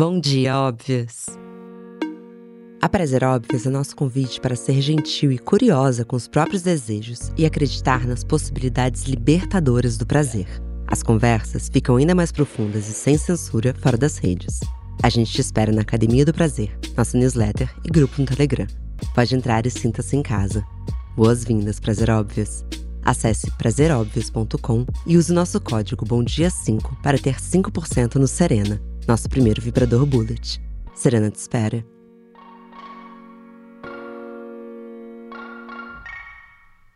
Bom dia, óbvias! A Prazer Óbvias é nosso convite para ser gentil e curiosa com os próprios desejos e acreditar nas possibilidades libertadoras do prazer. As conversas ficam ainda mais profundas e sem censura fora das redes. A gente te espera na Academia do Prazer, nossa newsletter e grupo no Telegram. Pode entrar e sinta-se em casa. Boas-vindas, Prazer Óbvias! Acesse prazeróbvios.com e use nosso código BOMDIA5 para ter 5% no Serena nosso primeiro vibrador Bullet. Serena te espera.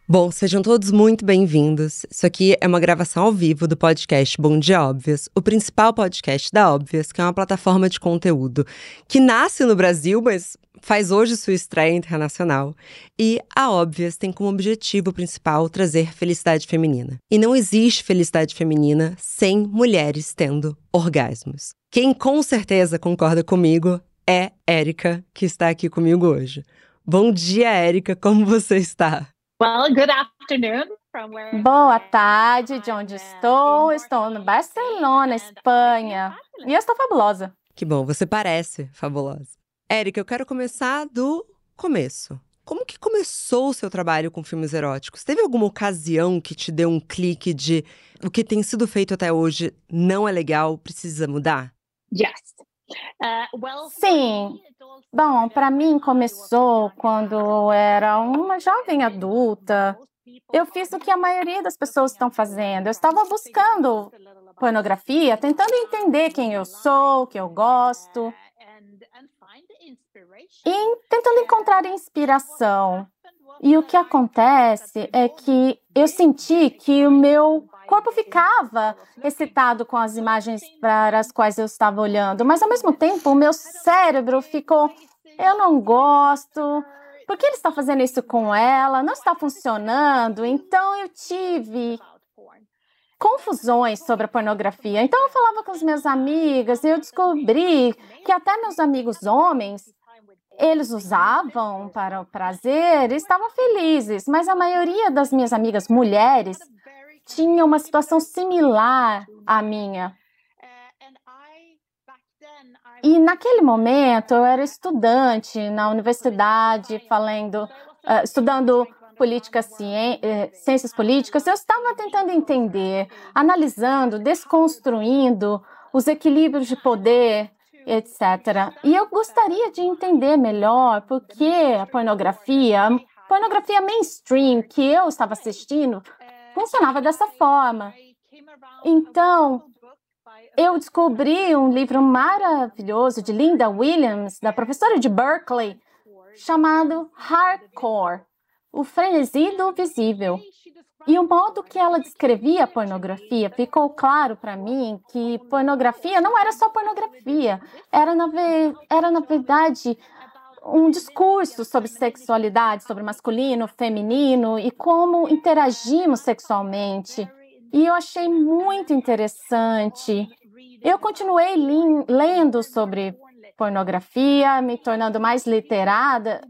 Bom, sejam todos muito bem-vindos. Isso aqui é uma gravação ao vivo do podcast Bom Dia Óbvias, o principal podcast da Óbvias, que é uma plataforma de conteúdo que nasce no Brasil, mas faz hoje sua estreia internacional. E a Óbvias tem como objetivo principal trazer felicidade feminina. E não existe felicidade feminina sem mulheres tendo orgasmos. Quem com certeza concorda comigo é Érica, que está aqui comigo hoje. Bom dia, Érica, como você está? Well, good afternoon. Boa tarde, de onde estou? Estou no Barcelona, Espanha. E eu estou fabulosa. Que bom, você parece fabulosa. Érica, eu quero começar do começo. Como que começou o seu trabalho com filmes eróticos? Teve alguma ocasião que te deu um clique de o que tem sido feito até hoje não é legal, precisa mudar? Yes. Uh, Sim. Bom, para mim começou quando eu era uma jovem adulta. Eu fiz o que a maioria das pessoas estão fazendo. Eu estava buscando pornografia, tentando entender quem eu sou, o que eu gosto. E tentando encontrar inspiração. E o que acontece é que eu senti que o meu corpo ficava excitado com as imagens para as quais eu estava olhando, mas ao mesmo tempo o meu cérebro ficou: eu não gosto, por que ele está fazendo isso com ela? Não está funcionando. Então eu tive confusões sobre a pornografia. Então eu falava com as minhas amigas e eu descobri que até meus amigos homens eles usavam para o prazer e estavam felizes, mas a maioria das minhas amigas mulheres tinha uma situação similar à minha. E naquele momento eu era estudante na universidade, falando, uh, estudando políticas, eh, ciências políticas. Eu estava tentando entender, analisando, desconstruindo os equilíbrios de poder, etc. E eu gostaria de entender melhor por que a pornografia, pornografia mainstream que eu estava assistindo, funcionava dessa forma. Então, eu descobri um livro maravilhoso de Linda Williams, da professora de Berkeley, chamado Hardcore O Frenesi do Visível. E o modo que ela descrevia a pornografia ficou claro para mim que pornografia não era só pornografia, era na, era, na verdade um discurso sobre sexualidade, sobre masculino, feminino e como interagimos sexualmente. E eu achei muito interessante. Eu continuei lendo sobre pornografia, me tornando mais literada,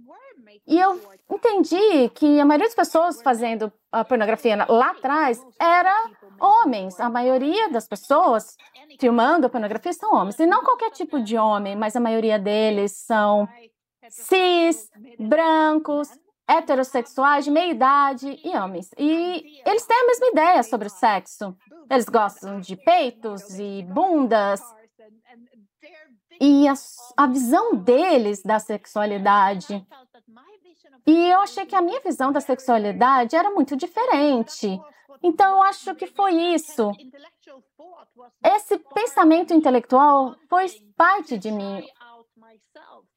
e eu entendi que a maioria das pessoas fazendo a pornografia lá atrás era homens. A maioria das pessoas filmando a pornografia são homens. E não qualquer tipo de homem, mas a maioria deles são cis, brancos, heterossexuais de meia idade e homens. E eles têm a mesma ideia sobre o sexo. Eles gostam de peitos e bundas. E a, a visão deles da sexualidade. E eu achei que a minha visão da sexualidade era muito diferente. Então eu acho que foi isso. Esse pensamento intelectual foi parte de mim.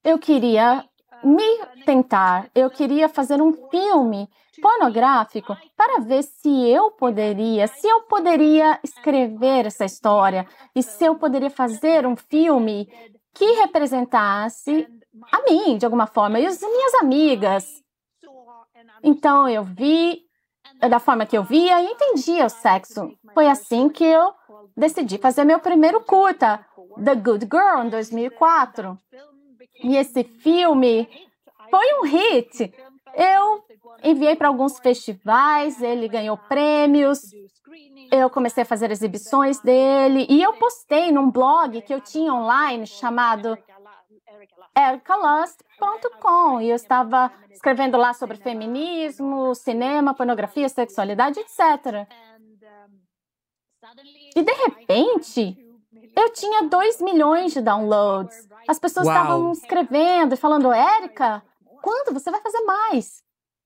Eu queria me tentar, eu queria fazer um filme pornográfico para ver se eu poderia, se eu poderia escrever essa história e se eu poderia fazer um filme que representasse a mim de alguma forma e as minhas amigas. Então eu vi da forma que eu via e entendia o sexo. Foi assim que eu decidi fazer meu primeiro curta, The Good Girl, em 2004. E esse filme foi um hit. Eu enviei para alguns festivais, ele ganhou prêmios eu comecei a fazer exibições dele e eu postei num blog que eu tinha online chamado ericalust.com e eu estava escrevendo lá sobre feminismo, cinema, pornografia, sexualidade, etc. E de repente, eu tinha 2 milhões de downloads. As pessoas Uau. estavam escrevendo e falando, Érica, quando você vai fazer mais?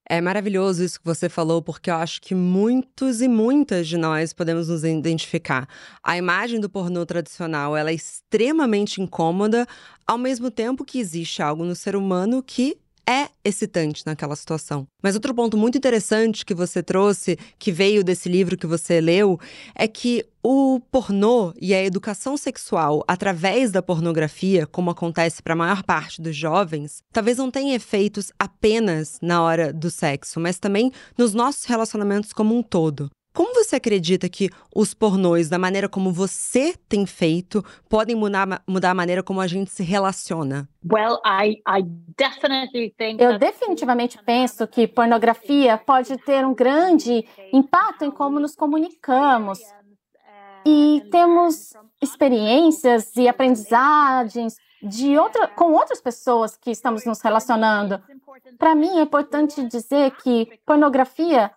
É maravilhoso isso que você falou, porque eu acho que muitos e muitas de nós podemos nos identificar. A imagem do pornô tradicional ela é extremamente incômoda, ao mesmo tempo que existe algo no ser humano que é excitante naquela situação. Mas outro ponto muito interessante que você trouxe, que veio desse livro que você leu, é que o pornô e a educação sexual através da pornografia, como acontece para a maior parte dos jovens, talvez não tenha efeitos apenas na hora do sexo, mas também nos nossos relacionamentos como um todo. Como você acredita que os pornôs, da maneira como você tem feito, podem mudar, mudar a maneira como a gente se relaciona? Well, I, I definitely think Eu definitivamente penso que pornografia pode ter um grande impacto em como nos comunicamos. E temos experiências e aprendizagens de outra, com outras pessoas que estamos nos relacionando. Para mim, é importante dizer que pornografia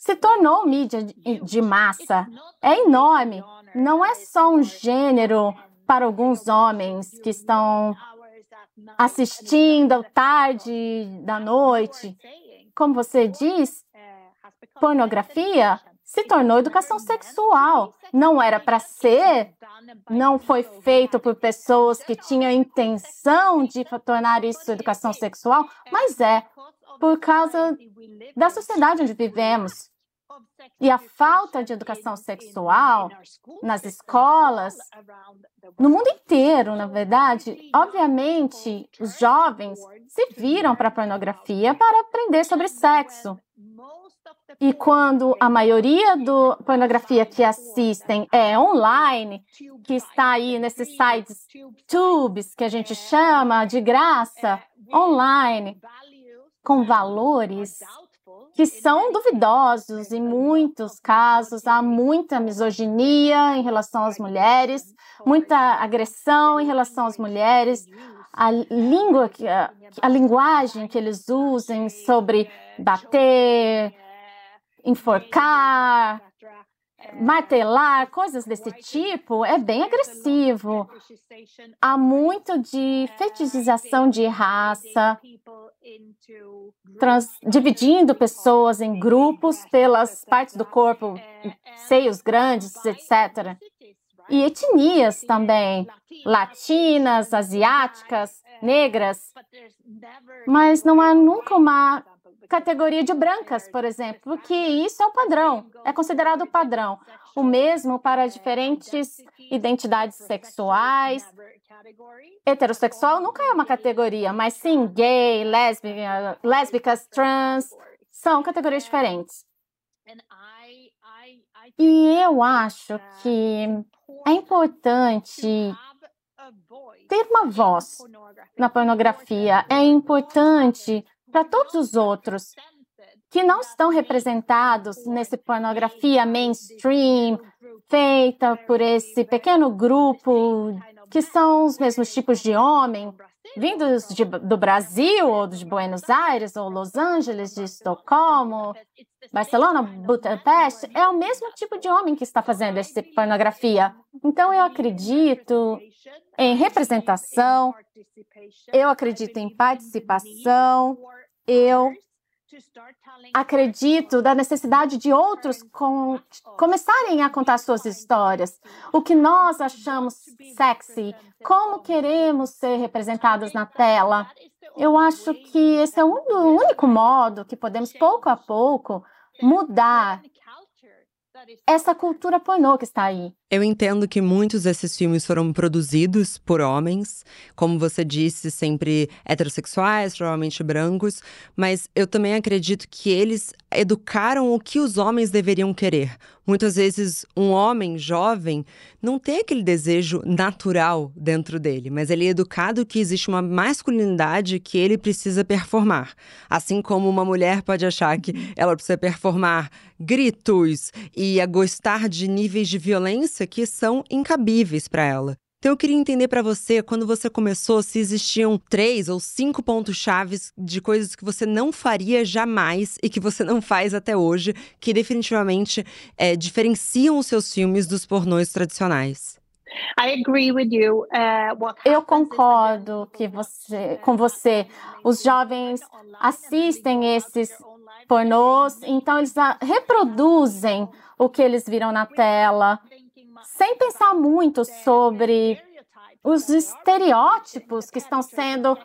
se tornou mídia de massa. É enorme. Não é só um gênero para alguns homens que estão assistindo tarde da noite. Como você diz, pornografia se tornou educação sexual. Não era para ser, não foi feito por pessoas que tinham intenção de tornar isso educação sexual, mas é por causa da sociedade onde vivemos. E a falta de educação sexual nas escolas, no mundo inteiro, na verdade, obviamente, os jovens se viram para a pornografia para aprender sobre sexo. E quando a maioria da pornografia que assistem é online, que está aí nesses sites tubes que a gente chama de graça, online, com valores que são duvidosos em muitos casos. Há muita misoginia em relação às mulheres, muita agressão em relação às mulheres. A língua, a, linguagem que eles usem sobre bater, enforcar, martelar, coisas desse tipo, é bem agressivo. Há muito de fetichização de raça, trans, dividindo pessoas em grupos pelas partes do corpo, seios grandes, etc. E etnias também, latinas, asiáticas, negras. Mas não há nunca uma categoria de brancas, por exemplo, porque isso é o padrão, é considerado padrão. O mesmo para diferentes identidades sexuais. Heterossexual nunca é uma categoria, mas sim gay, lésbica, lésbicas, trans, são categorias diferentes. E eu acho que é importante ter uma voz na pornografia. É importante para todos os outros que não estão representados nesse pornografia mainstream feita por esse pequeno grupo que são os mesmos tipos de homem vindos de, do Brasil ou de Buenos Aires ou Los Angeles, de Estocolmo, Barcelona, Budapeste, é o mesmo tipo de homem que está fazendo essa pornografia. Então eu acredito em representação, eu acredito em participação, eu acredito da necessidade de outros com, começarem a contar suas histórias. O que nós achamos sexy, como queremos ser representadas na tela. Eu acho que esse é o único modo que podemos, pouco a pouco, mudar essa cultura pornô que está aí. Eu entendo que muitos desses filmes foram produzidos por homens, como você disse, sempre heterossexuais, provavelmente brancos, mas eu também acredito que eles educaram o que os homens deveriam querer. Muitas vezes, um homem jovem não tem aquele desejo natural dentro dele, mas ele é educado que existe uma masculinidade que ele precisa performar. Assim como uma mulher pode achar que ela precisa performar gritos e gostar de níveis de violência que são incabíveis para ela. Então eu queria entender para você, quando você começou, se existiam três ou cinco pontos chaves de coisas que você não faria jamais e que você não faz até hoje, que definitivamente é, diferenciam os seus filmes dos pornôs tradicionais. Uh, eu concordo que você, com você. Os jovens assistem esses pornôs, então eles reproduzem o que eles viram na tela, sem pensar muito sobre os estereótipos que estão sendo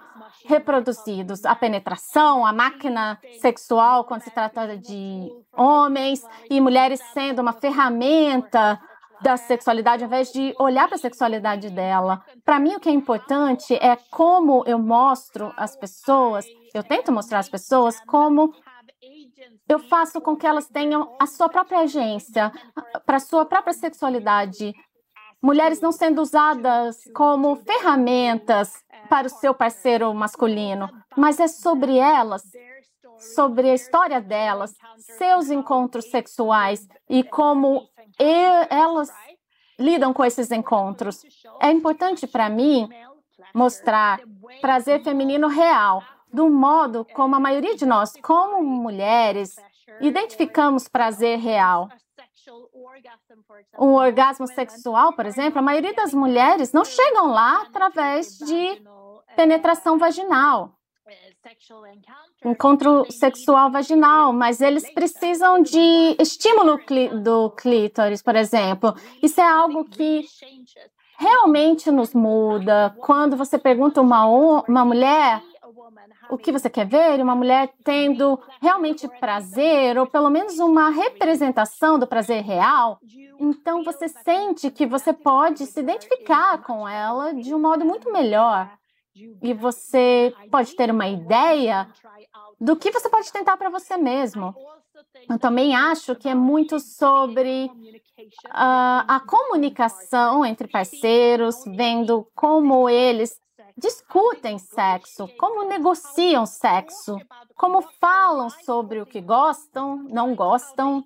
reproduzidos. A penetração, a máquina sexual, quando se trata de homens e mulheres sendo uma ferramenta da sexualidade, ao invés de olhar para a sexualidade dela. Para mim, o que é importante é como eu mostro às pessoas, eu tento mostrar às pessoas como eu faço com que elas tenham a sua própria agência, para a sua própria sexualidade. Mulheres não sendo usadas como ferramentas para o seu parceiro masculino, mas é sobre elas, sobre a história delas, seus encontros sexuais e como elas lidam com esses encontros. É importante para mim mostrar prazer feminino real, do modo como a maioria de nós, como mulheres, identificamos prazer real. Um orgasmo sexual, por exemplo, a maioria das mulheres não chegam lá através de penetração vaginal, encontro sexual vaginal, mas eles precisam de estímulo do clítoris, por exemplo. Isso é algo que realmente nos muda. Quando você pergunta uma, uma mulher o que você quer ver, uma mulher tendo realmente prazer, ou pelo menos uma representação do prazer real, então você sente que você pode se identificar com ela de um modo muito melhor. E você pode ter uma ideia do que você pode tentar para você mesmo. Eu também acho que é muito sobre uh, a comunicação entre parceiros, vendo como eles discutem sexo, como negociam sexo, como falam sobre o que gostam, não gostam,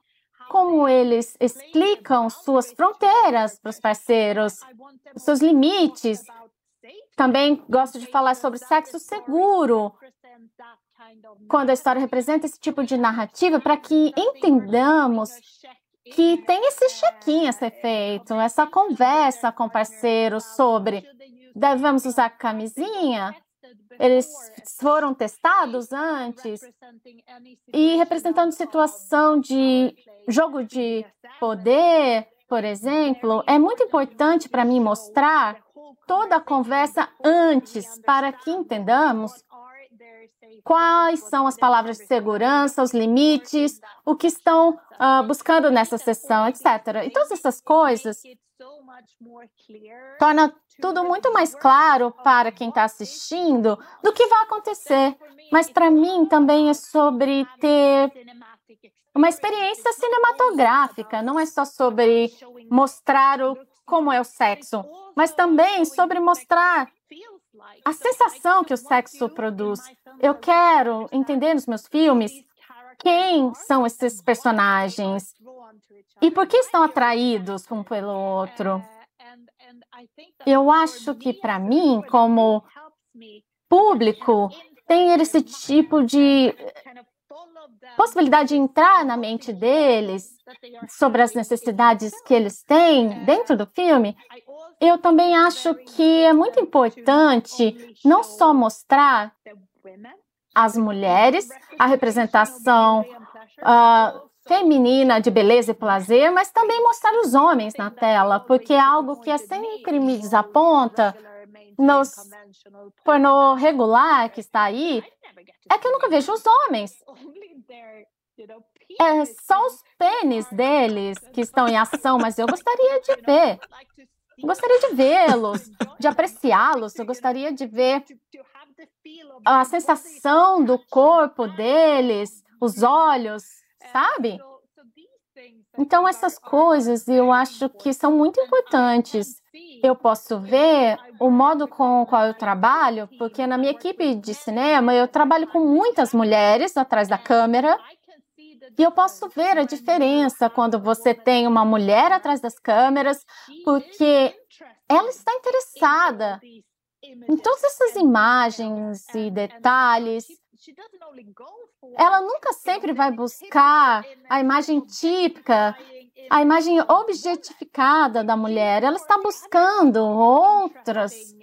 como eles explicam suas fronteiras para os parceiros, seus limites. Também gosto de falar sobre sexo seguro, quando a história representa esse tipo de narrativa, para que entendamos que tem esse check-in a ser feito, essa conversa com parceiros sobre devemos usar camisinha? Eles foram testados antes e representando situação de jogo de poder, por exemplo, é muito importante para mim mostrar toda a conversa antes para que entendamos quais são as palavras de segurança, os limites, o que estão uh, buscando nessa sessão, etc. E todas essas coisas torna tudo muito mais claro para quem está assistindo do que vai acontecer. Mas para mim também é sobre ter uma experiência cinematográfica, não é só sobre mostrar o, como é o sexo, mas também sobre mostrar a sensação que o sexo produz. Eu quero entender nos meus filmes quem são esses personagens e por que estão atraídos um pelo outro. Eu acho que para mim, como público, tem esse tipo de possibilidade de entrar na mente deles sobre as necessidades que eles têm dentro do filme. Eu também acho que é muito importante não só mostrar as mulheres, a representação uh, feminina de beleza e prazer, mas também mostrar os homens na tela, porque é algo que é sempre me desaponta nos pornô regular que está aí, é que eu nunca vejo os homens. É só os pênis deles que estão em ação, mas eu gostaria de ver. Gostaria de vê-los, de apreciá-los. Eu gostaria de ver a sensação do corpo deles, os olhos, sabe? Então, essas coisas eu acho que são muito importantes. Eu posso ver o modo com o qual eu trabalho, porque na minha equipe de cinema eu trabalho com muitas mulheres atrás da câmera. E eu posso ver a diferença quando você tem uma mulher atrás das câmeras, porque ela está interessada em todas essas imagens e detalhes. Ela nunca sempre vai buscar a imagem típica, a imagem objetificada da mulher. Ela está buscando outras,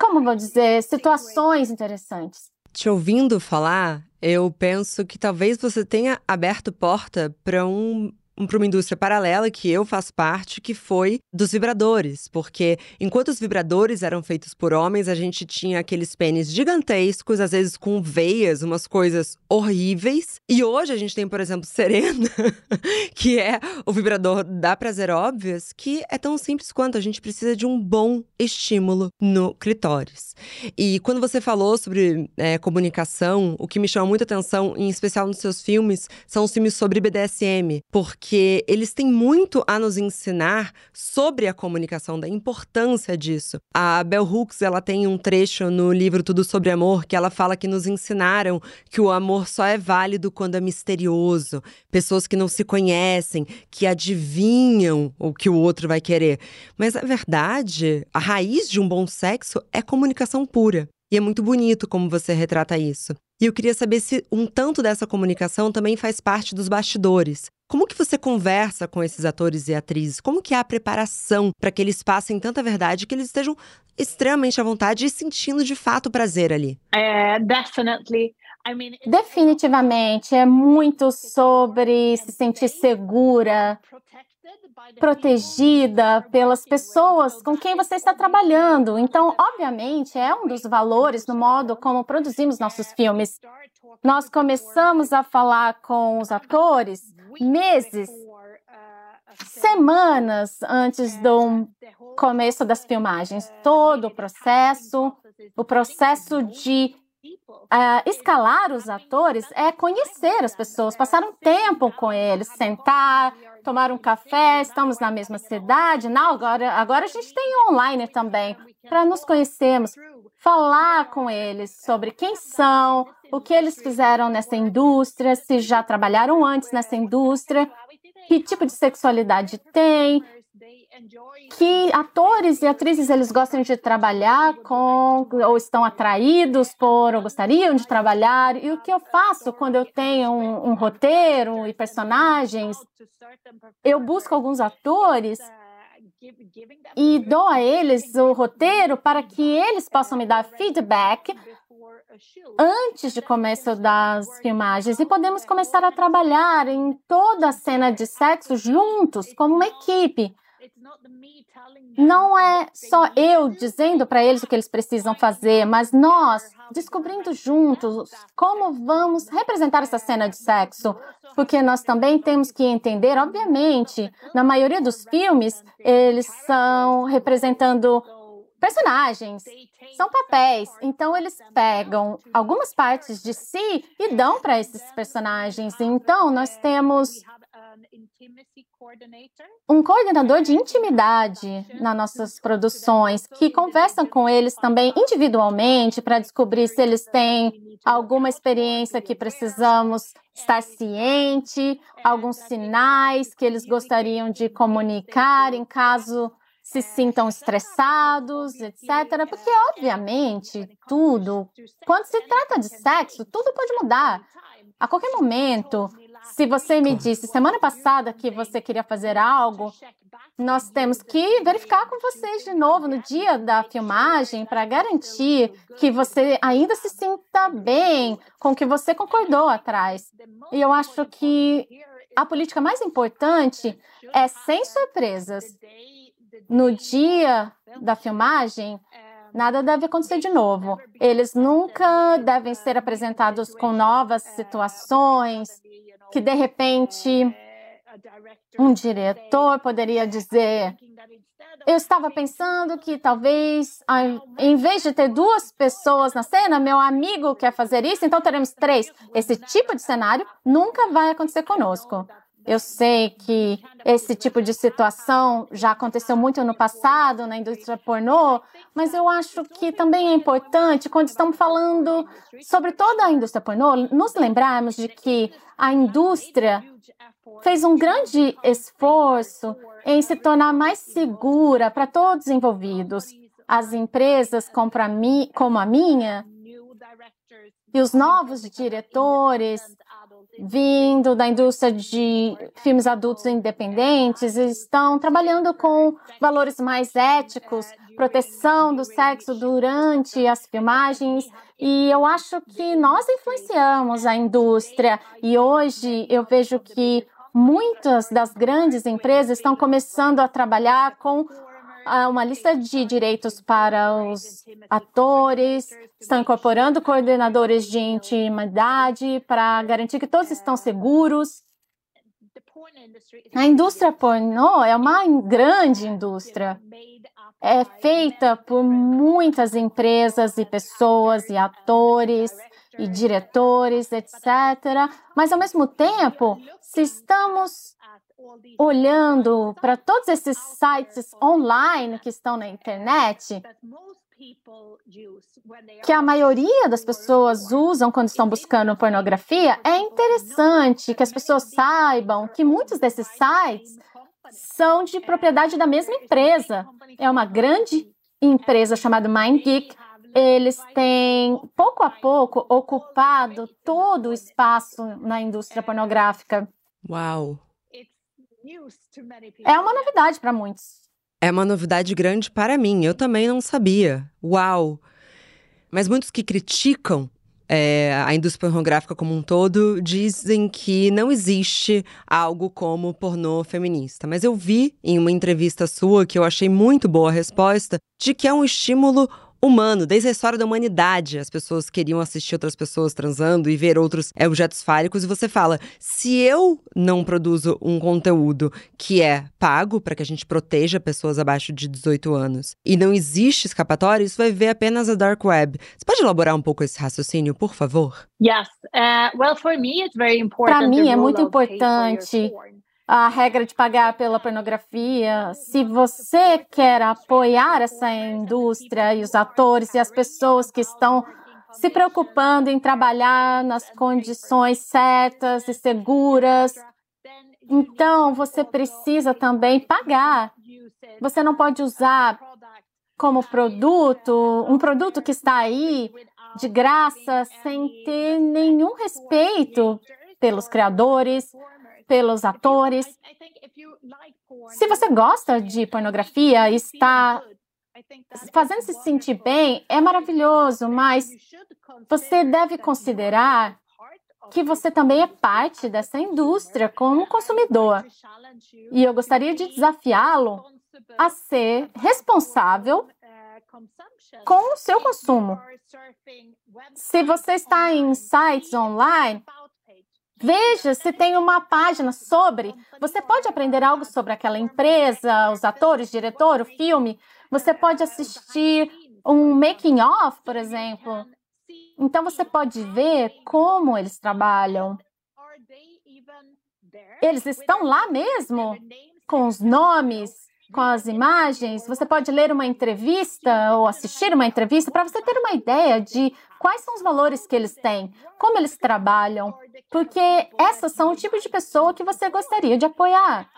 como vou dizer, situações interessantes. Te ouvindo falar, eu penso que talvez você tenha aberto porta para um para uma indústria paralela que eu faço parte, que foi dos vibradores, porque enquanto os vibradores eram feitos por homens, a gente tinha aqueles pênis gigantescos, às vezes com veias, umas coisas horríveis. E hoje a gente tem, por exemplo, Serena, que é o vibrador da Prazer Óbvias, que é tão simples quanto a gente precisa de um bom estímulo no clitóris. E quando você falou sobre é, comunicação, o que me chama muita atenção, em especial nos seus filmes, são os filmes sobre BDSM, porque porque eles têm muito a nos ensinar sobre a comunicação, da importância disso. A Bell Hooks, ela tem um trecho no livro Tudo sobre Amor que ela fala que nos ensinaram que o amor só é válido quando é misterioso, pessoas que não se conhecem, que adivinham o que o outro vai querer. Mas a verdade, a raiz de um bom sexo é comunicação pura. E é muito bonito como você retrata isso. E eu queria saber se um tanto dessa comunicação também faz parte dos bastidores. Como que você conversa com esses atores e atrizes? Como que é a preparação para que eles passem tanta verdade que eles estejam extremamente à vontade e sentindo de fato prazer ali? É, definitely. Definitivamente é muito sobre se sentir segura, protegida pelas pessoas com quem você está trabalhando. Então, obviamente, é um dos valores no modo como produzimos nossos filmes. Nós começamos a falar com os atores meses, semanas antes do começo das filmagens. Todo o processo, o processo de Uh, escalar os atores é conhecer as pessoas, passar um tempo com eles, sentar, tomar um café, estamos na mesma cidade. Não, agora, agora a gente tem online também, para nos conhecermos, falar com eles sobre quem são, o que eles fizeram nessa indústria, se já trabalharam antes nessa indústria, que tipo de sexualidade tem, que atores e atrizes eles gostam de trabalhar com ou estão atraídos por ou gostariam de trabalhar? E o que eu faço quando eu tenho um, um roteiro e personagens? Eu busco alguns atores e dou a eles o roteiro para que eles possam me dar feedback antes de começo das filmagens. E podemos começar a trabalhar em toda a cena de sexo juntos como uma equipe não é só eu dizendo para eles o que eles precisam fazer, mas nós descobrindo juntos como vamos representar essa cena de sexo. Porque nós também temos que entender, obviamente, na maioria dos filmes, eles são representando personagens, são papéis. Então eles pegam algumas partes de si e dão para esses personagens. Então nós temos um coordenador de intimidade nas nossas produções, que conversa com eles também individualmente para descobrir se eles têm alguma experiência que precisamos estar ciente, alguns sinais que eles gostariam de comunicar em caso se sintam estressados, etc. Porque, obviamente, tudo, quando se trata de sexo, tudo pode mudar. A qualquer momento, se você me disse semana passada que você queria fazer algo, nós temos que verificar com vocês de novo no dia da filmagem para garantir que você ainda se sinta bem com o que você concordou atrás. E eu acho que a política mais importante é sem surpresas. No dia da filmagem, nada deve acontecer de novo. Eles nunca devem ser apresentados com novas situações que de repente um diretor poderia dizer: Eu estava pensando que talvez, em vez de ter duas pessoas na cena, meu amigo quer fazer isso, então teremos três. Esse tipo de cenário nunca vai acontecer conosco. Eu sei que esse tipo de situação já aconteceu muito no passado na indústria pornô, mas eu acho que também é importante, quando estamos falando sobre toda a indústria pornô, nos lembrarmos de que a indústria fez um grande esforço em se tornar mais segura para todos os envolvidos. As empresas como a minha e os novos diretores vindo da indústria de filmes adultos independentes estão trabalhando com valores mais éticos, proteção do sexo durante as filmagens. E eu acho que nós influenciamos a indústria. E hoje eu vejo que muitas das grandes empresas estão começando a trabalhar com uma lista de direitos para os atores, estão incorporando coordenadores de intimidade para garantir que todos estão seguros. A indústria pornô é uma grande indústria. É feita por muitas empresas e pessoas e atores e diretores, etc. Mas, ao mesmo tempo, se estamos olhando para todos esses sites online que estão na internet, que a maioria das pessoas usam quando estão buscando pornografia, é interessante que as pessoas saibam que muitos desses sites são de propriedade da mesma empresa. É uma grande empresa chamada MindGeek. Eles têm, pouco a pouco, ocupado todo o espaço na indústria pornográfica. Uau! É uma novidade para muitos. É uma novidade grande para mim. Eu também não sabia. Uau! Mas muitos que criticam é, a indústria pornográfica como um todo dizem que não existe algo como pornô feminista. Mas eu vi em uma entrevista sua que eu achei muito boa a resposta de que é um estímulo humano, desde a história da humanidade. As pessoas queriam assistir outras pessoas transando e ver outros é, objetos fálicos, e você fala: se eu não produzo um conteúdo que é pago para que a gente proteja pessoas abaixo de 18 anos e não existe escapatória, isso vai ver apenas a dark web. Você pode elaborar um pouco esse raciocínio, por favor? Yes. Uh, well, for me, it's very important. Para mim é muito importante a regra de pagar pela pornografia. Se você quer apoiar essa indústria e os atores e as pessoas que estão se preocupando em trabalhar nas condições certas e seguras, então você precisa também pagar. Você não pode usar como produto um produto que está aí de graça sem ter nenhum respeito pelos criadores, pelos atores. Se você gosta de pornografia e está fazendo se sentir bem, é maravilhoso, mas você deve considerar que você também é parte dessa indústria como consumidor. E eu gostaria de desafiá-lo a ser responsável com o seu consumo. Se você está em sites online, Veja se tem uma página sobre. Você pode aprender algo sobre aquela empresa, os atores, diretor, o filme. Você pode assistir um making of, por exemplo. Então você pode ver como eles trabalham. Eles estão lá mesmo, com os nomes, com as imagens. Você pode ler uma entrevista ou assistir uma entrevista para você ter uma ideia de quais são os valores que eles têm, como eles trabalham, porque essas são o tipo de pessoa que você gostaria de apoiar.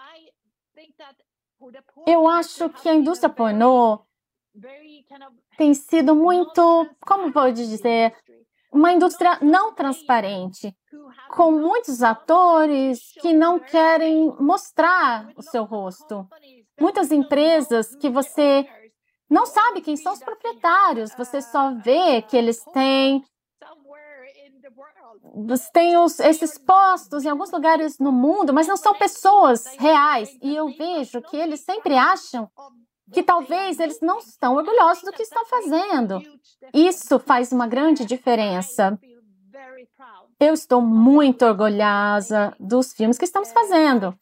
Eu acho que a indústria pornô tem sido muito, como pode dizer, uma indústria não transparente, com muitos atores que não querem mostrar o seu rosto. Muitas empresas que você não sabe quem são os proprietários, você só vê que eles têm tem os, esses postos em alguns lugares no mundo, mas não são pessoas reais. E eu vejo que eles sempre acham que talvez eles não estão orgulhosos do que estão fazendo. Isso faz uma grande diferença. Eu estou muito orgulhosa dos filmes que estamos fazendo.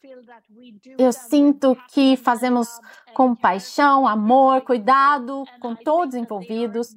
Eu sinto que fazemos com paixão, amor, cuidado com todos envolvidos.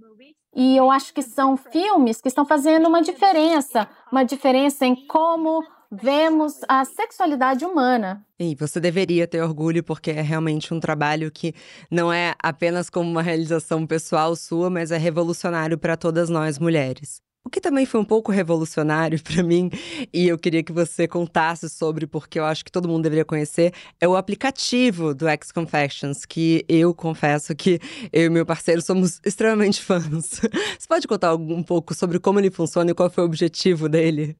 E eu acho que são filmes que estão fazendo uma diferença uma diferença em como vemos a sexualidade humana. E você deveria ter orgulho, porque é realmente um trabalho que não é apenas como uma realização pessoal sua, mas é revolucionário para todas nós mulheres. O que também foi um pouco revolucionário para mim, e eu queria que você contasse sobre, porque eu acho que todo mundo deveria conhecer, é o aplicativo do X Confessions, que eu confesso que eu e meu parceiro somos extremamente fãs. Você pode contar um pouco sobre como ele funciona e qual foi o objetivo dele?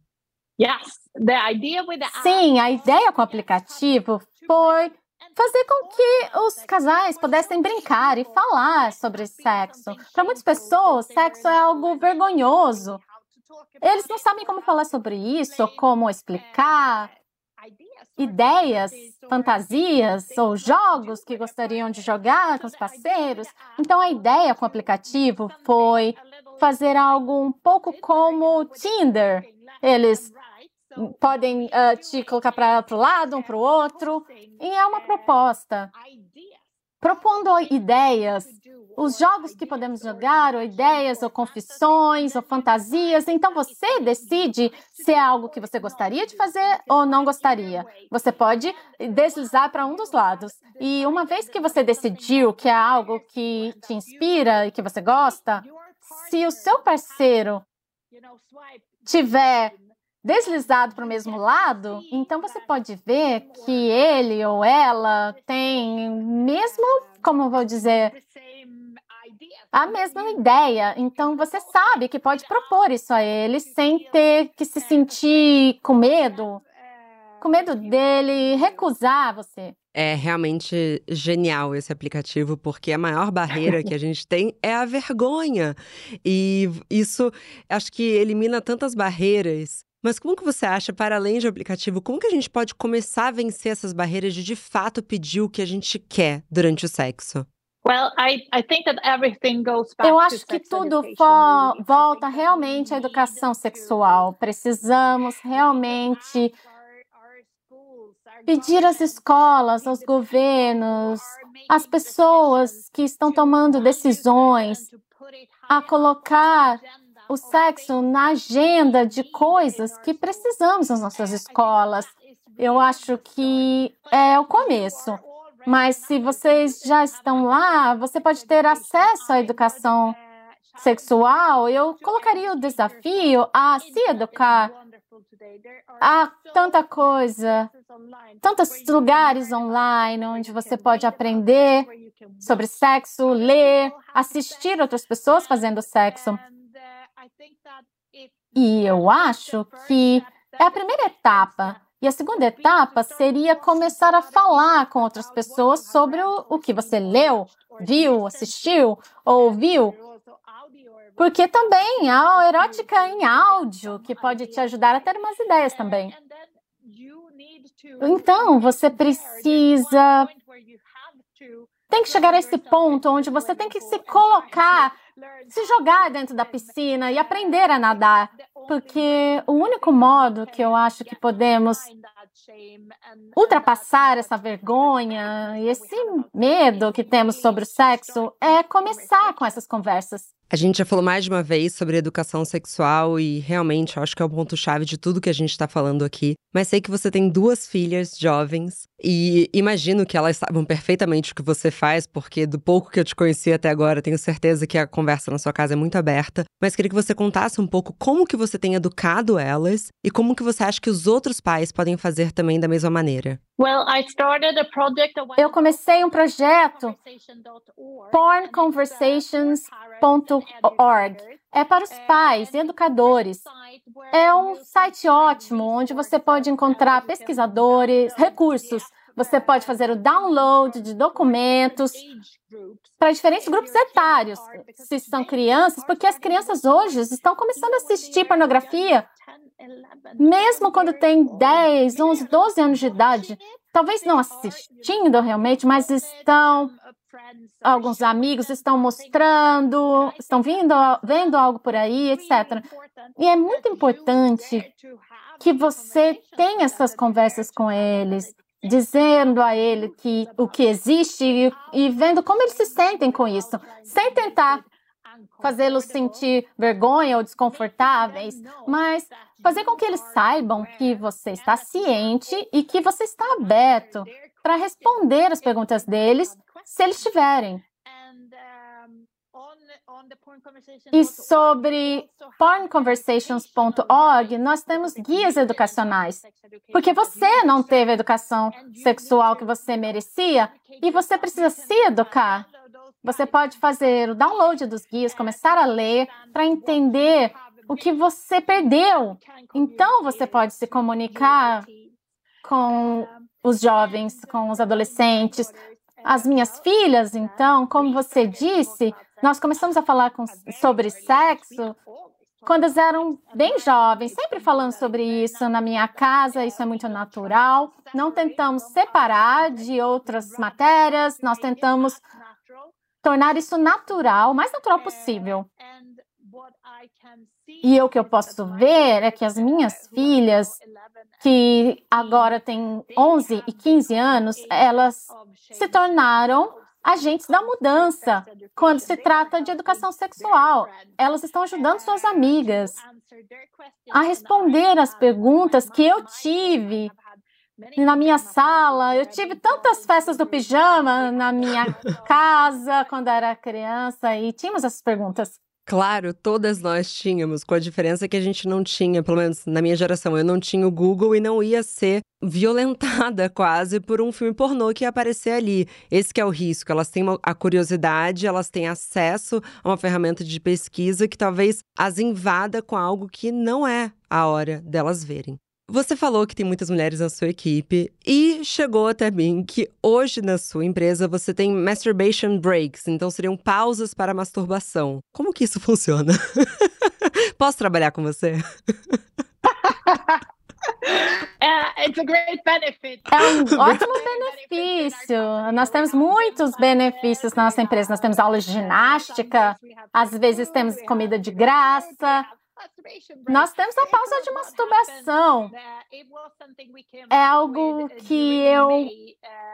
Sim, a ideia com o aplicativo foi fazer com que os casais pudessem brincar e falar sobre sexo. Para muitas pessoas, sexo é algo vergonhoso. Eles não sabem como falar sobre isso, como explicar ideias, fantasias ou jogos que gostariam de jogar com os parceiros. Então, a ideia com o aplicativo foi fazer algo um pouco como Tinder. Eles podem uh, te colocar para o lado, um para o outro. E é uma proposta. Propondo ideias, os jogos que podemos jogar, ou ideias, ou confissões, ou fantasias. Então você decide se é algo que você gostaria de fazer ou não gostaria. Você pode deslizar para um dos lados. E uma vez que você decidiu que é algo que te inspira e que você gosta, se o seu parceiro tiver deslizado para o mesmo lado, então você pode ver que ele ou ela tem mesmo, como vou dizer, a mesma ideia. Então você sabe que pode propor isso a ele sem ter que se sentir com medo, com medo dele recusar você. É realmente genial esse aplicativo, porque a maior barreira que a gente tem é a vergonha. E isso acho que elimina tantas barreiras mas como que você acha, para além de aplicativo, como que a gente pode começar a vencer essas barreiras de de fato pedir o que a gente quer durante o sexo? Eu acho que tudo volta realmente à educação sexual. Precisamos realmente pedir às escolas, aos governos, às pessoas que estão tomando decisões, a colocar o sexo na agenda de coisas que precisamos nas nossas escolas. Eu acho que é o começo. Mas se vocês já estão lá, você pode ter acesso à educação sexual. Eu colocaria o desafio a se educar. Há tanta coisa, tantos lugares online onde você pode aprender sobre sexo, ler, assistir outras pessoas fazendo sexo. E eu acho que é a primeira etapa. E a segunda etapa seria começar a falar com outras pessoas sobre o, o que você leu, viu, assistiu, ouviu. Porque também há erótica em áudio, que pode te ajudar a ter umas ideias também. Então, você precisa. Tem que chegar a esse ponto onde você tem que se colocar se jogar dentro da piscina e aprender a nadar, porque o único modo que eu acho que podemos ultrapassar essa vergonha e esse medo que temos sobre o sexo é começar com essas conversas. A gente já falou mais de uma vez sobre educação sexual e realmente eu acho que é o ponto-chave de tudo que a gente está falando aqui. Mas sei que você tem duas filhas jovens e imagino que elas sabem perfeitamente o que você faz, porque do pouco que eu te conheci até agora, tenho certeza que a conversa na sua casa é muito aberta. Mas queria que você contasse um pouco como que você tem educado elas e como que você acha que os outros pais podem fazer também da mesma maneira. Eu comecei um projeto pornconversations.org. É para os pais e educadores. É um site ótimo onde você pode encontrar pesquisadores, recursos. Você pode fazer o download de documentos para diferentes grupos etários, se são crianças, porque as crianças hoje estão começando a assistir pornografia. mesmo quando tem 10, 11, 12 anos de idade, talvez não assistindo realmente, mas estão alguns amigos estão mostrando, estão vindo, vendo algo por aí, etc. E é muito importante que você tenha essas conversas com eles, dizendo a ele que o que existe e, e vendo como eles se sentem com isso, sem tentar fazê-los sentir vergonha ou desconfortáveis, mas fazer com que eles saibam que você está ciente e que você está aberto para responder as perguntas deles, se eles tiverem. E sobre pornconversations.org, nós temos guias educacionais. Porque você não teve a educação sexual que você merecia e você precisa se educar. Você pode fazer o download dos guias, começar a ler para entender o que você perdeu. Então você pode se comunicar com os jovens, com os adolescentes. As minhas filhas, então, como você disse, nós começamos a falar com, sobre sexo quando elas eram bem jovens, sempre falando sobre isso na minha casa, isso é muito natural. Não tentamos separar de outras matérias, nós tentamos tornar isso natural, o mais natural possível. E o que eu posso ver é que as minhas filhas, que agora têm 11 e 15 anos, elas se tornaram agentes da mudança quando se trata de educação sexual. Elas estão ajudando suas amigas a responder as perguntas que eu tive na minha sala. Eu tive tantas festas do pijama na minha casa quando era criança e tínhamos essas perguntas. Claro, todas nós tínhamos, com a diferença que a gente não tinha, pelo menos na minha geração, eu não tinha o Google e não ia ser violentada quase por um filme pornô que ia aparecer ali. Esse é o risco. Elas têm a curiosidade, elas têm acesso a uma ferramenta de pesquisa que talvez as invada com algo que não é a hora delas verem. Você falou que tem muitas mulheres na sua equipe e chegou até mim que hoje na sua empresa você tem masturbation breaks, então seriam pausas para masturbação. Como que isso funciona? Posso trabalhar com você? É, é um ótimo benefício. Nós temos muitos benefícios na nossa empresa. Nós temos aulas de ginástica, às vezes temos comida de graça, nós temos a pausa de masturbação. É algo que eu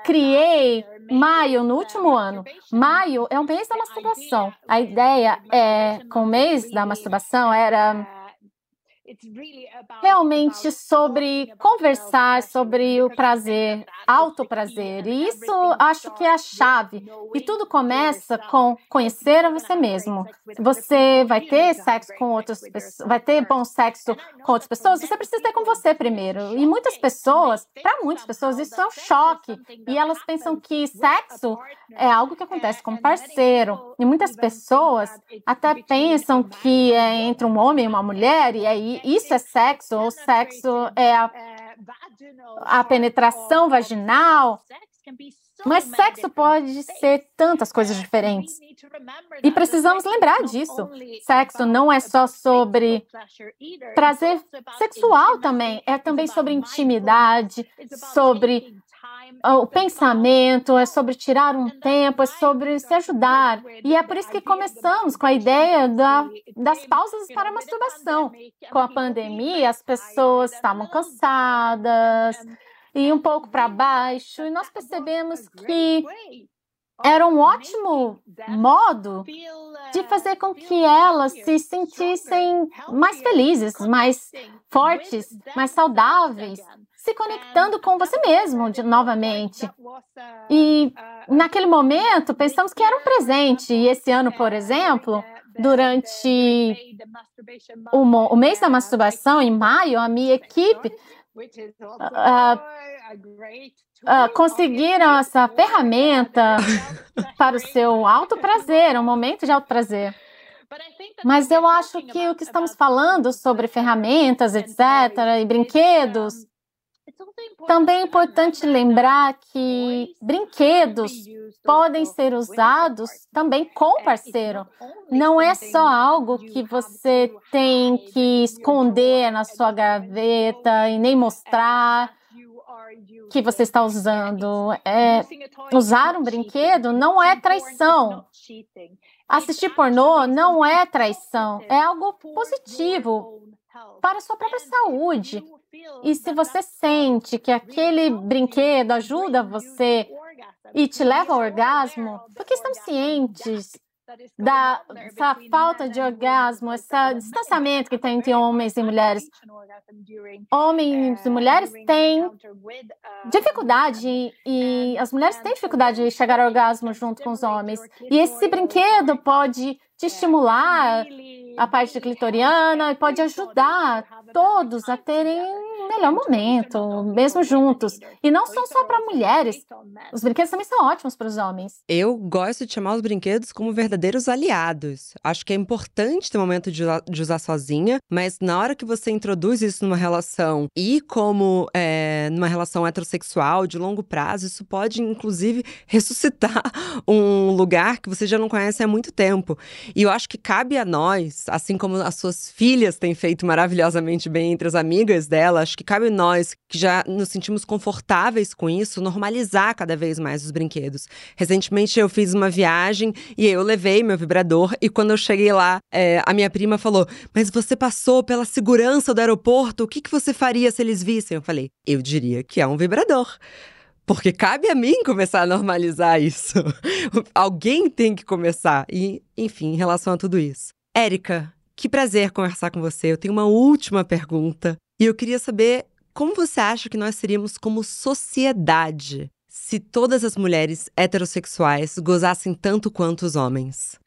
criei maio, no último ano. Maio é o mês da masturbação. A ideia é, com o mês da masturbação, era realmente sobre conversar sobre o prazer, alto prazer. E isso acho que é a chave. E tudo começa com conhecer a você mesmo. Você vai ter sexo com outras pessoas, vai ter bom sexo com outras pessoas, você precisa ter com você primeiro. E muitas pessoas, para muitas pessoas, isso é um choque. E elas pensam que sexo é algo que acontece com um parceiro. E muitas pessoas até pensam que é entre um homem e uma mulher, e aí isso é sexo, ou sexo é a, a penetração vaginal. Mas sexo pode ser tantas coisas diferentes. E precisamos lembrar disso. Sexo não é só sobre prazer sexual também, é também sobre intimidade, sobre o pensamento, é sobre tirar um tempo, é sobre se ajudar. E é por isso que começamos com a ideia da, das pausas para masturbação. Com a pandemia, as pessoas estavam cansadas e um pouco para baixo, e nós percebemos que era um ótimo modo de fazer com que elas se sentissem mais felizes, mais fortes, mais saudáveis, se conectando com você mesmo de, novamente. E naquele momento pensamos que era um presente. E esse ano, por exemplo, durante o, o mês da masturbação, em maio, a minha equipe uh, uh, conseguiram essa ferramenta para o seu alto prazer, um momento de alto prazer. Mas eu acho que o que estamos falando sobre ferramentas, etc., e brinquedos, também é importante lembrar que brinquedos podem ser usados também com parceiro. Não é só algo que você tem que esconder na sua gaveta e nem mostrar. que você está usando. É, usar um brinquedo não é traição. Assistir pornô não é traição, é algo positivo para a sua própria saúde. E se você sente que aquele brinquedo ajuda você e te leva ao orgasmo, porque estamos cientes da essa falta de orgasmo, esse distanciamento que tem entre homens e mulheres. Homens e mulheres têm dificuldade e as mulheres têm dificuldade de chegar ao orgasmo junto com os homens. E esse brinquedo pode te estimular a parte clitoriana e pode ajudar todos a terem um melhor momento, mesmo juntos. E não são só para mulheres. Os brinquedos também são ótimos para os homens. Eu gosto de chamar os brinquedos como verdadeiros aliados. Acho que é importante ter um momento de, de usar sozinha, mas na hora que você introduz isso numa relação e como é, numa relação heterossexual de longo prazo, isso pode inclusive ressuscitar um lugar que você já não conhece há muito tempo. E eu acho que cabe a nós, assim como as suas filhas têm feito maravilhosamente bem entre as amigas dela, acho que cabe nós que já nos sentimos confortáveis com isso, normalizar cada vez mais os brinquedos. Recentemente eu fiz uma viagem e eu levei meu vibrador e quando eu cheguei lá, é, a minha prima falou: Mas você passou pela segurança do aeroporto, o que, que você faria se eles vissem? Eu falei: Eu diria que é um vibrador. Porque cabe a mim começar a normalizar isso. Alguém tem que começar. E, enfim, em relação a tudo isso. Érica, que prazer conversar com você. Eu tenho uma última pergunta. E eu queria saber como você acha que nós seríamos como sociedade se todas as mulheres heterossexuais gozassem tanto quanto os homens?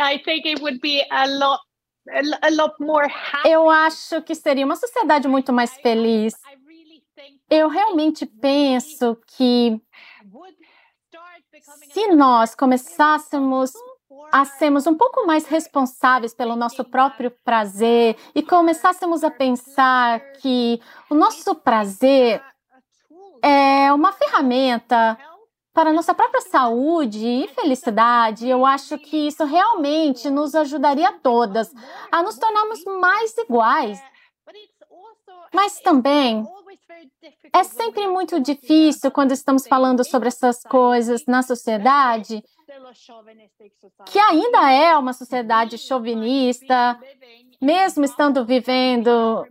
I think it would be a lot eu acho que seria uma sociedade muito mais feliz. Eu realmente penso que se nós começássemos a sermos um pouco mais responsáveis pelo nosso próprio prazer e começássemos a pensar que o nosso prazer é uma ferramenta para a nossa própria saúde e felicidade, eu acho que isso realmente nos ajudaria todas a nos tornarmos mais iguais. Mas também é sempre muito difícil quando estamos falando sobre essas coisas na sociedade, que ainda é uma sociedade chauvinista, mesmo estando vivendo,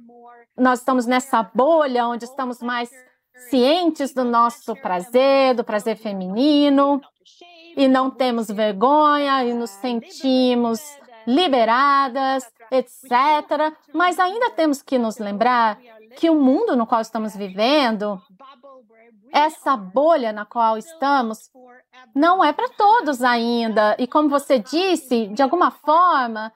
nós estamos nessa bolha onde estamos mais cientes do nosso prazer, do prazer feminino, e não temos vergonha e nos sentimos liberadas, etc. Mas ainda temos que nos lembrar que o mundo no qual estamos vivendo, essa bolha na qual estamos, não é para todos ainda. E como você disse, de alguma forma,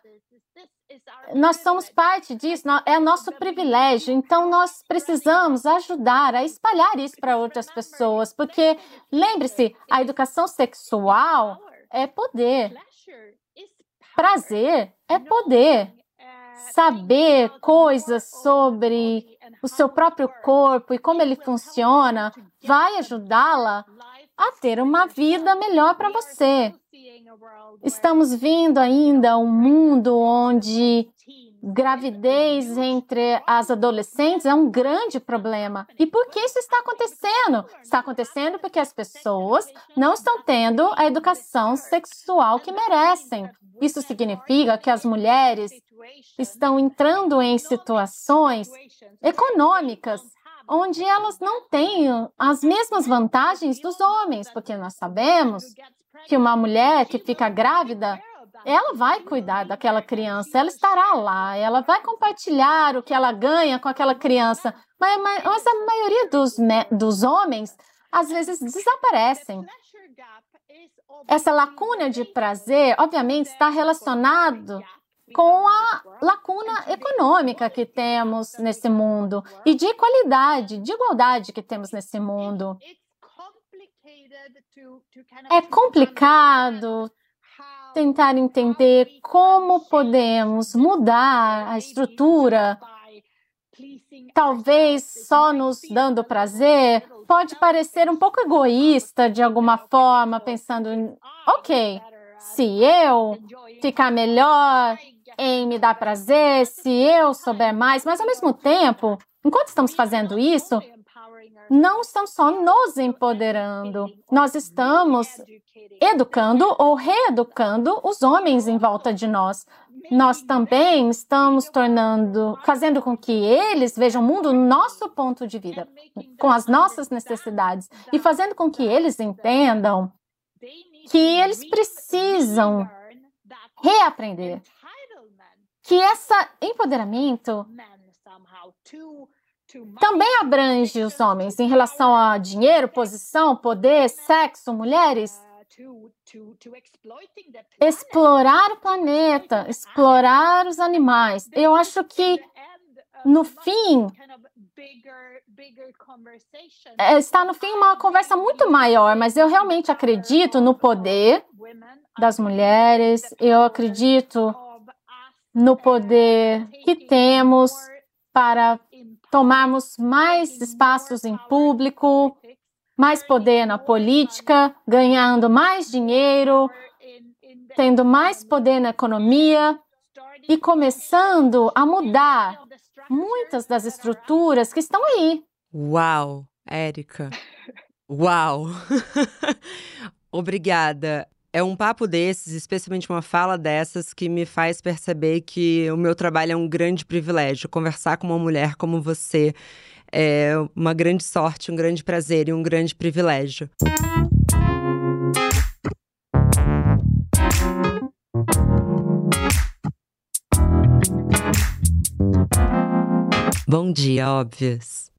nós somos parte disso, é nosso privilégio. Então, nós precisamos ajudar a espalhar isso para outras pessoas, porque lembre-se, a educação sexual é poder. Prazer é poder. Saber coisas sobre o seu próprio corpo e como ele funciona vai ajudá-la a ter uma vida melhor para você. Estamos vindo ainda um mundo onde gravidez entre as adolescentes é um grande problema. E por que isso está acontecendo? Está acontecendo porque as pessoas não estão tendo a educação sexual que merecem. Isso significa que as mulheres estão entrando em situações econômicas onde elas não têm as mesmas vantagens dos homens, porque nós sabemos que uma mulher que fica grávida, ela vai cuidar daquela criança, ela estará lá, ela vai compartilhar o que ela ganha com aquela criança. Mas, mas a maioria dos, dos homens, às vezes, desaparecem. Essa lacuna de prazer, obviamente, está relacionado com a lacuna econômica que temos nesse mundo e de qualidade, de igualdade que temos nesse mundo. É complicado tentar entender como podemos mudar a estrutura. Talvez só nos dando prazer pode parecer um pouco egoísta de alguma forma, pensando, ok, se eu ficar melhor em me dar prazer, se eu souber mais, mas ao mesmo tempo, enquanto estamos fazendo isso, não estamos só nos empoderando, nós estamos educando ou reeducando os homens em volta de nós. Nós também estamos tornando, fazendo com que eles vejam o mundo no nosso ponto de vida, com as nossas necessidades, e fazendo com que eles entendam que eles precisam reaprender. que esse empoderamento também abrange os homens em relação a dinheiro, posição, poder, sexo, mulheres. Explorar o planeta, explorar os animais. Eu acho que, no fim, é, está no fim uma conversa muito maior, mas eu realmente acredito no poder das mulheres, eu acredito no poder que temos para tomarmos mais espaços em público, mais poder na política, ganhando mais dinheiro, tendo mais poder na economia e começando a mudar muitas das estruturas que estão aí. Uau, Érica. Uau! Obrigada. É um papo desses, especialmente uma fala dessas, que me faz perceber que o meu trabalho é um grande privilégio. Conversar com uma mulher como você é uma grande sorte, um grande prazer e um grande privilégio. Bom dia, óbvios!